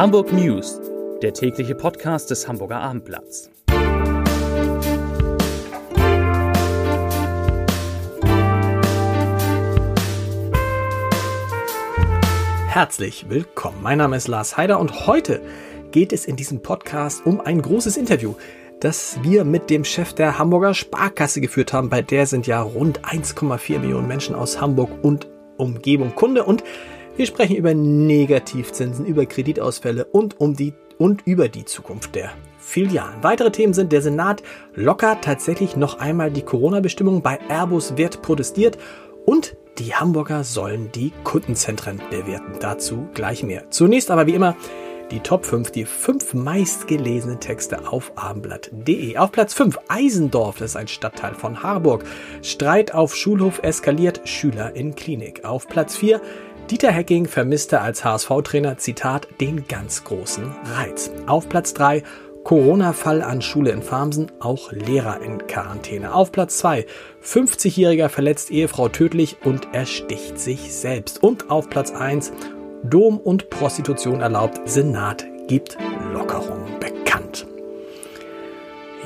Hamburg News, der tägliche Podcast des Hamburger Abendblatts. Herzlich willkommen. Mein Name ist Lars Heider und heute geht es in diesem Podcast um ein großes Interview, das wir mit dem Chef der Hamburger Sparkasse geführt haben. Bei der sind ja rund 1,4 Millionen Menschen aus Hamburg und Umgebung Kunde und wir sprechen über Negativzinsen, über Kreditausfälle und um die und über die Zukunft der Filialen. Weitere Themen sind, der Senat lockert tatsächlich noch einmal die Corona-Bestimmung. Bei Airbus wird protestiert und die Hamburger sollen die Kundenzentren bewerten. Dazu gleich mehr. Zunächst aber wie immer die Top 5, die fünf meistgelesenen Texte auf abendblatt.de. Auf Platz 5 Eisendorf, das ist ein Stadtteil von Harburg. Streit auf Schulhof eskaliert, Schüler in Klinik. Auf Platz 4 Dieter Hecking vermisste als HSV-Trainer, Zitat, den ganz großen Reiz. Auf Platz 3 Corona-Fall an Schule in Farmsen, auch Lehrer in Quarantäne. Auf Platz 2 50-Jähriger verletzt Ehefrau tödlich und ersticht sich selbst. Und auf Platz 1 Dom und Prostitution erlaubt, Senat gibt Lockerung.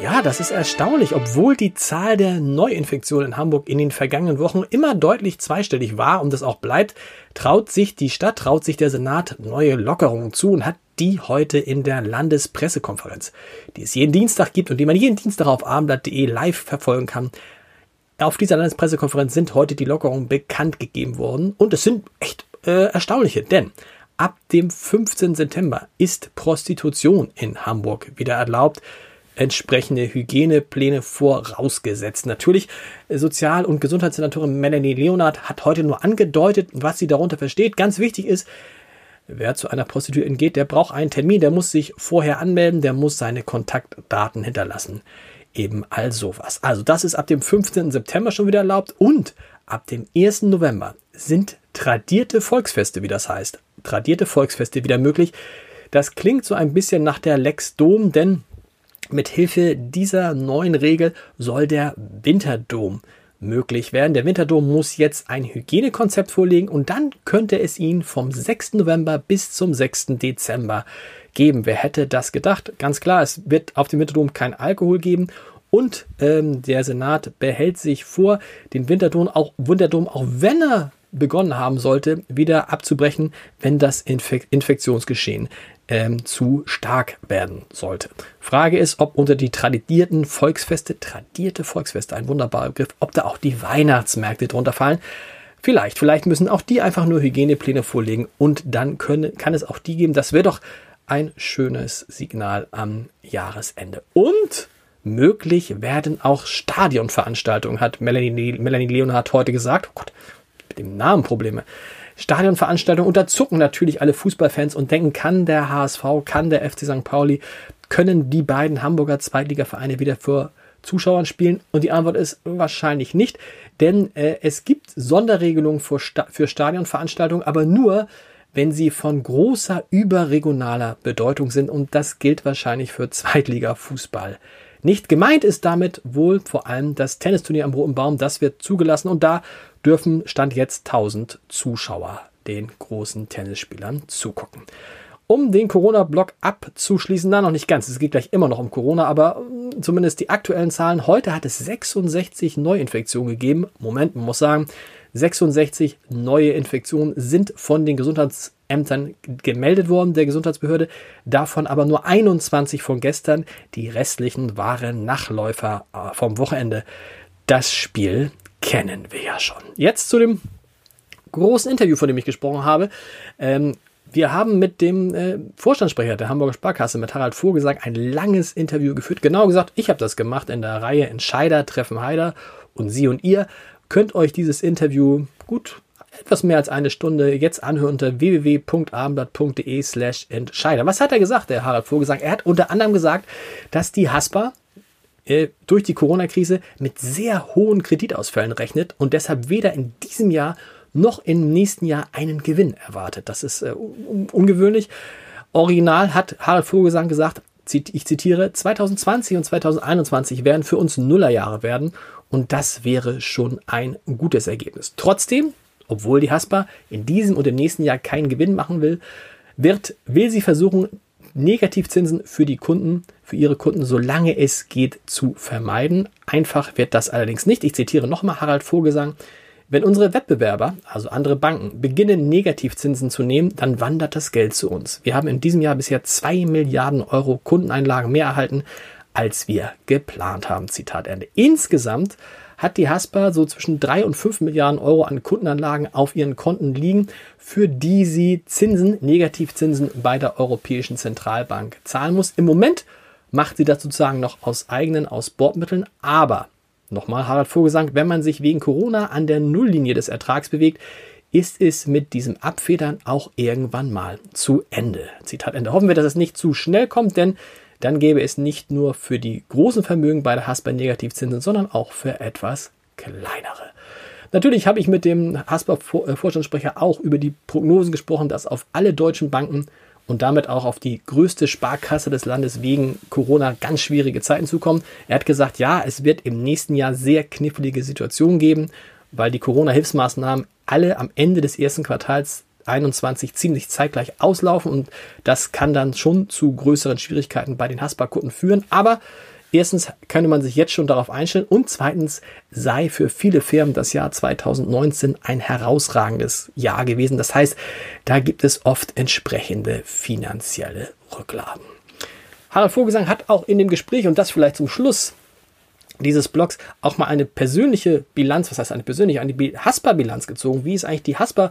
Ja, das ist erstaunlich. Obwohl die Zahl der Neuinfektionen in Hamburg in den vergangenen Wochen immer deutlich zweistellig war und das auch bleibt, traut sich die Stadt, traut sich der Senat neue Lockerungen zu und hat die heute in der Landespressekonferenz, die es jeden Dienstag gibt und die man jeden Dienstag auf abendblatt.de live verfolgen kann. Auf dieser Landespressekonferenz sind heute die Lockerungen bekannt gegeben worden und es sind echt äh, erstaunliche, denn ab dem 15. September ist Prostitution in Hamburg wieder erlaubt entsprechende Hygienepläne vorausgesetzt. Natürlich, äh, Sozial- und Gesundheitssenatorin Melanie Leonard hat heute nur angedeutet, was sie darunter versteht. Ganz wichtig ist, wer zu einer Prostituierten geht, der braucht einen Termin, der muss sich vorher anmelden, der muss seine Kontaktdaten hinterlassen. Eben all sowas. Also das ist ab dem 15. September schon wieder erlaubt und ab dem 1. November sind tradierte Volksfeste, wie das heißt. Tradierte Volksfeste wieder möglich. Das klingt so ein bisschen nach der Lex Dom, denn mit Hilfe dieser neuen Regel soll der Winterdom möglich werden. Der Winterdom muss jetzt ein Hygienekonzept vorlegen und dann könnte es ihn vom 6. November bis zum 6. Dezember geben. Wer hätte das gedacht? Ganz klar, es wird auf dem Winterdom kein Alkohol geben und ähm, der Senat behält sich vor, den Winterdom auch, Winterdom, auch wenn er begonnen haben sollte, wieder abzubrechen, wenn das Infek Infektionsgeschehen ähm, zu stark werden sollte. Frage ist, ob unter die tradierten Volksfeste, tradierte Volksfeste, ein wunderbarer Begriff, ob da auch die Weihnachtsmärkte drunter fallen. Vielleicht, vielleicht müssen auch die einfach nur Hygienepläne vorlegen und dann können, kann es auch die geben. Das wäre doch ein schönes Signal am Jahresende. Und möglich werden auch Stadionveranstaltungen, hat Melanie, Melanie Leonhardt heute gesagt. Oh Gott, mit dem Namen Probleme. Stadionveranstaltungen unterzucken natürlich alle Fußballfans und denken, kann der HSV, kann der FC St. Pauli, können die beiden Hamburger Zweitligavereine wieder vor Zuschauern spielen? Und die Antwort ist wahrscheinlich nicht, denn äh, es gibt Sonderregelungen für, Sta für Stadionveranstaltungen, aber nur, wenn sie von großer überregionaler Bedeutung sind und das gilt wahrscheinlich für Zweitliga-Fußball. Nicht gemeint ist damit wohl vor allem das Tennisturnier am Roten Baum, das wird zugelassen und da dürfen Stand jetzt 1000 Zuschauer den großen Tennisspielern zugucken. Um den Corona-Block abzuschließen, da noch nicht ganz, es geht gleich immer noch um Corona, aber mm, zumindest die aktuellen Zahlen. Heute hat es 66 Neuinfektionen gegeben. Moment, man muss sagen, 66 neue Infektionen sind von den Gesundheitsämtern gemeldet worden, der Gesundheitsbehörde. Davon aber nur 21 von gestern. Die restlichen waren Nachläufer äh, vom Wochenende. Das Spiel kennen wir ja schon. Jetzt zu dem großen Interview, von dem ich gesprochen habe. Ähm, wir haben mit dem äh, Vorstandssprecher der Hamburger Sparkasse, mit Harald Vorgesang, ein langes Interview geführt. Genau gesagt, ich habe das gemacht in der Reihe Entscheider treffen Heider und Sie und ihr könnt euch dieses Interview gut etwas mehr als eine Stunde jetzt anhören unter www.abendblatt.de slash Entscheider. Was hat er gesagt, der Harald Vorgesang? Er hat unter anderem gesagt, dass die Haspa äh, durch die Corona-Krise mit sehr hohen Kreditausfällen rechnet und deshalb weder in diesem Jahr noch im nächsten Jahr einen Gewinn erwartet. Das ist äh, un ungewöhnlich. Original hat Harald Vogelsang gesagt, ich zitiere, 2020 und 2021 werden für uns Nullerjahre werden und das wäre schon ein gutes Ergebnis. Trotzdem, obwohl die Haspa in diesem und im nächsten Jahr keinen Gewinn machen will, wird, will sie versuchen, Negativzinsen für die Kunden, für ihre Kunden, solange es geht, zu vermeiden. Einfach wird das allerdings nicht. Ich zitiere nochmal Harald Vogelsang. Wenn unsere Wettbewerber, also andere Banken, beginnen Negativzinsen zu nehmen, dann wandert das Geld zu uns. Wir haben in diesem Jahr bisher zwei Milliarden Euro Kundeneinlagen mehr erhalten, als wir geplant haben. Zitat Ende. Insgesamt hat die Haspa so zwischen drei und fünf Milliarden Euro an Kundenanlagen auf ihren Konten liegen, für die sie Zinsen, Negativzinsen bei der Europäischen Zentralbank zahlen muss. Im Moment macht sie das sozusagen noch aus eigenen, aus Bordmitteln, aber nochmal Harald Vogelsang, wenn man sich wegen Corona an der Nulllinie des Ertrags bewegt, ist es mit diesem Abfedern auch irgendwann mal zu Ende. Zitat Ende. Hoffen wir, dass es nicht zu schnell kommt, denn dann gäbe es nicht nur für die großen Vermögen bei der Haspa Negativzinsen, sondern auch für etwas kleinere. Natürlich habe ich mit dem Haspa-Vorstandssprecher auch über die Prognosen gesprochen, dass auf alle deutschen Banken und damit auch auf die größte Sparkasse des Landes wegen Corona ganz schwierige Zeiten zukommen. Er hat gesagt, ja, es wird im nächsten Jahr sehr knifflige Situationen geben, weil die Corona-Hilfsmaßnahmen alle am Ende des ersten Quartals 21 ziemlich zeitgleich auslaufen und das kann dann schon zu größeren Schwierigkeiten bei den Haspa-Kunden führen. Aber erstens könnte man sich jetzt schon darauf einstellen und zweitens sei für viele Firmen das Jahr 2019 ein herausragendes Jahr gewesen. Das heißt, da gibt es oft entsprechende finanzielle Rücklagen. Harald Vogelsang hat auch in dem Gespräch, und das vielleicht zum Schluss dieses Blogs, auch mal eine persönliche Bilanz, was heißt eine persönliche, eine Haspa-Bilanz gezogen. Wie ist eigentlich die Haspa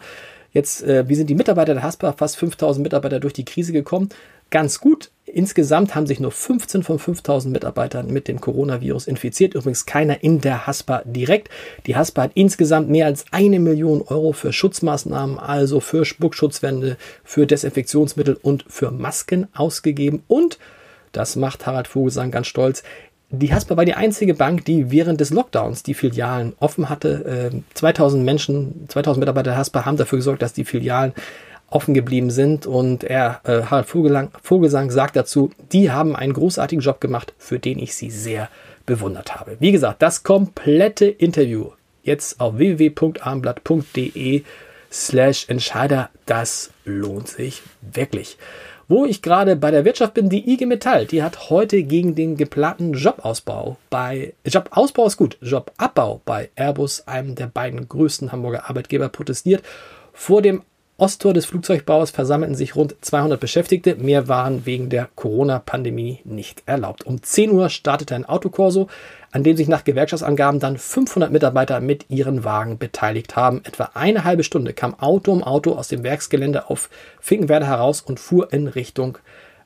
Jetzt, äh, wie sind die Mitarbeiter der Haspa? Fast 5000 Mitarbeiter durch die Krise gekommen. Ganz gut. Insgesamt haben sich nur 15 von 5000 Mitarbeitern mit dem Coronavirus infiziert. Übrigens keiner in der Haspa direkt. Die Haspa hat insgesamt mehr als eine Million Euro für Schutzmaßnahmen, also für Spuckschutzwände, für Desinfektionsmittel und für Masken ausgegeben. Und das macht Harald Vogelsang ganz stolz. Die Haspa war die einzige Bank, die während des Lockdowns die Filialen offen hatte. 2000 ähm, Menschen, 2000 Mitarbeiter der Haspa haben dafür gesorgt, dass die Filialen offen geblieben sind. Und er, äh, Harald Vogelsang, Vogelsang sagt dazu, die haben einen großartigen Job gemacht, für den ich sie sehr bewundert habe. Wie gesagt, das komplette Interview jetzt auf www.armblatt.de slash Entscheider, das lohnt sich wirklich. Wo ich gerade bei der Wirtschaft bin, die IG Metall, die hat heute gegen den geplanten Jobausbau bei, Jobausbau ist gut, Jobabbau bei Airbus, einem der beiden größten Hamburger Arbeitgeber, protestiert. Vor dem Osttor des Flugzeugbauers versammelten sich rund 200 Beschäftigte. Mehr waren wegen der Corona-Pandemie nicht erlaubt. Um 10 Uhr startete ein Autokorso, an dem sich nach Gewerkschaftsangaben dann 500 Mitarbeiter mit ihren Wagen beteiligt haben. Etwa eine halbe Stunde kam Auto um Auto aus dem Werksgelände auf Finkenwerder heraus und fuhr in Richtung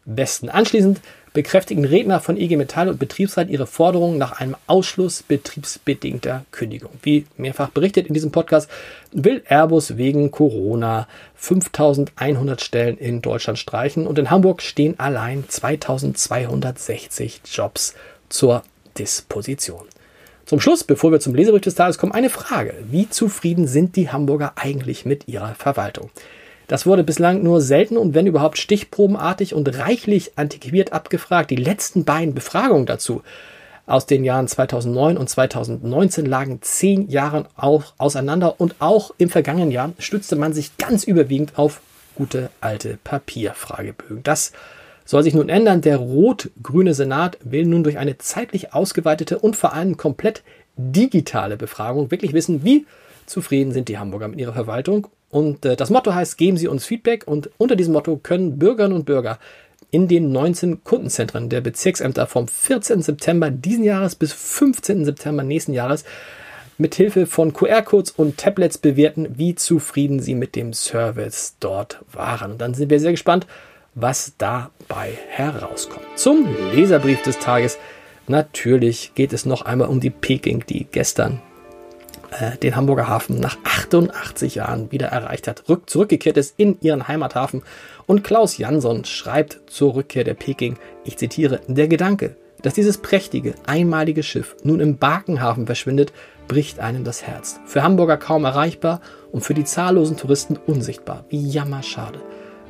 Westen. Anschließend bekräftigen Redner von IG Metall und Betriebsrat ihre Forderungen nach einem Ausschluss betriebsbedingter Kündigung. Wie mehrfach berichtet in diesem Podcast, will Airbus wegen Corona 5100 Stellen in Deutschland streichen und in Hamburg stehen allein 2260 Jobs zur Disposition. Zum Schluss, bevor wir zum Leserbrief des Tages kommen, eine Frage. Wie zufrieden sind die Hamburger eigentlich mit ihrer Verwaltung? Das wurde bislang nur selten und wenn überhaupt stichprobenartig und reichlich antiquiert abgefragt. Die letzten beiden Befragungen dazu aus den Jahren 2009 und 2019 lagen zehn Jahre auseinander und auch im vergangenen Jahr stützte man sich ganz überwiegend auf gute alte Papierfragebögen. Das soll sich nun ändern. Der rot-grüne Senat will nun durch eine zeitlich ausgeweitete und vor allem komplett digitale Befragung wirklich wissen, wie zufrieden sind die Hamburger mit ihrer Verwaltung und äh, das Motto heißt, geben Sie uns Feedback. Und unter diesem Motto können Bürgerinnen und Bürger in den 19 Kundenzentren der Bezirksämter vom 14. September diesen Jahres bis 15. September nächsten Jahres mit Hilfe von QR-Codes und Tablets bewerten, wie zufrieden sie mit dem Service dort waren. Und dann sind wir sehr gespannt, was dabei herauskommt. Zum Leserbrief des Tages. Natürlich geht es noch einmal um die Peking, die gestern äh, den Hamburger Hafen nach 88 Jahren wieder erreicht hat, rück, zurückgekehrt ist in ihren Heimathafen. Und Klaus Jansson schreibt zur Rückkehr der Peking, ich zitiere, der Gedanke, dass dieses prächtige, einmalige Schiff nun im Barkenhafen verschwindet, bricht einem das Herz. Für Hamburger kaum erreichbar und für die zahllosen Touristen unsichtbar. Wie jammerschade.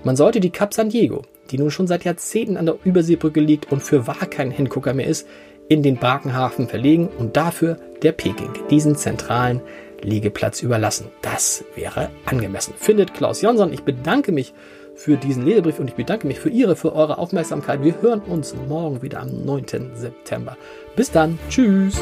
Man sollte die Cap San Diego, die nun schon seit Jahrzehnten an der Überseebrücke liegt und für wahr kein Hingucker mehr ist, in den Barkenhafen verlegen und dafür der Peking diesen zentralen Liegeplatz überlassen. Das wäre angemessen, findet Klaus Jonsson. Ich bedanke mich für diesen Leserbrief und ich bedanke mich für Ihre, für eure Aufmerksamkeit. Wir hören uns morgen wieder am 9. September. Bis dann. Tschüss.